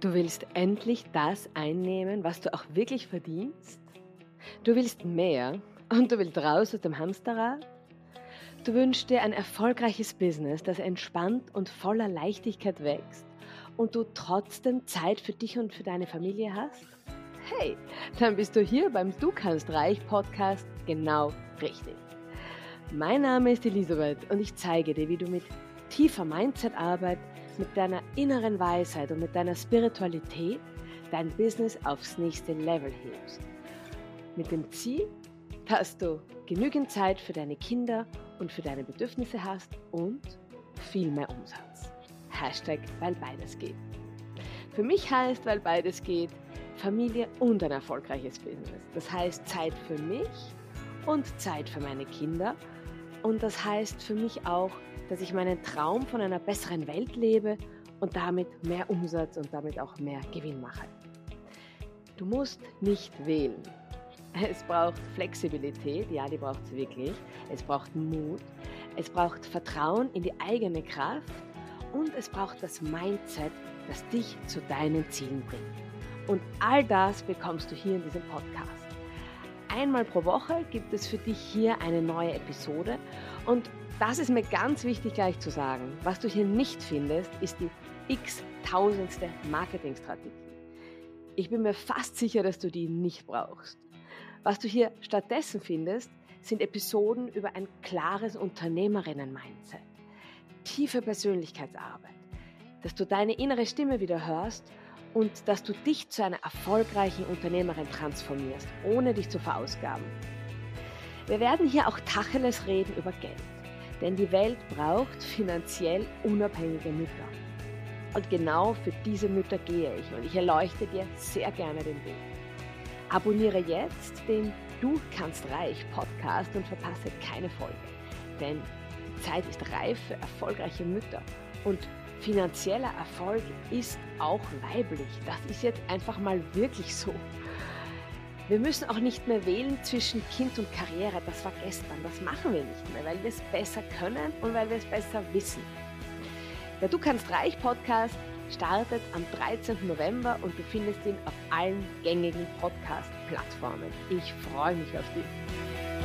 Du willst endlich das einnehmen, was du auch wirklich verdienst? Du willst mehr und du willst raus aus dem Hamsterrad? Du wünschst dir ein erfolgreiches Business, das entspannt und voller Leichtigkeit wächst und du trotzdem Zeit für dich und für deine Familie hast? Hey, dann bist du hier beim Du kannst reich Podcast genau richtig. Mein Name ist Elisabeth und ich zeige dir, wie du mit tiefer Mindset-Arbeit, mit deiner inneren Weisheit und mit deiner Spiritualität dein Business aufs nächste Level hebst. Mit dem Ziel, dass du genügend Zeit für deine Kinder und für deine Bedürfnisse hast und viel mehr Umsatz. Hashtag, weil beides geht. Für mich heißt, weil beides geht, Familie und ein erfolgreiches Business. Das heißt Zeit für mich und Zeit für meine Kinder. Und das heißt für mich auch, dass ich meinen Traum von einer besseren Welt lebe und damit mehr Umsatz und damit auch mehr Gewinn mache. Du musst nicht wählen. Es braucht Flexibilität, ja, die braucht es wirklich. Es braucht Mut. Es braucht Vertrauen in die eigene Kraft und es braucht das Mindset, das dich zu deinen Zielen bringt. Und all das bekommst du hier in diesem Podcast. Einmal pro Woche gibt es für dich hier eine neue Episode und das ist mir ganz wichtig gleich zu sagen. Was du hier nicht findest, ist die x-tausendste Marketingstrategie. Ich bin mir fast sicher, dass du die nicht brauchst. Was du hier stattdessen findest, sind Episoden über ein klares Unternehmerinnen-Mindset, tiefe Persönlichkeitsarbeit, dass du deine innere Stimme wieder hörst und dass du dich zu einer erfolgreichen Unternehmerin transformierst, ohne dich zu verausgaben. Wir werden hier auch Tacheles reden über Geld, denn die Welt braucht finanziell unabhängige Mütter. Und genau für diese Mütter gehe ich und ich erleuchte dir sehr gerne den Weg. Abonniere jetzt den Du kannst reich Podcast und verpasse keine Folge, denn die Zeit ist reif für erfolgreiche Mütter und finanzieller Erfolg ist auch weiblich. Das ist jetzt einfach mal wirklich so. Wir müssen auch nicht mehr wählen zwischen Kind und Karriere. Das war gestern. Das machen wir nicht mehr, weil wir es besser können und weil wir es besser wissen. Der Du kannst reich Podcast startet am 13. November und du findest ihn auf allen gängigen Podcast-Plattformen. Ich freue mich auf dich.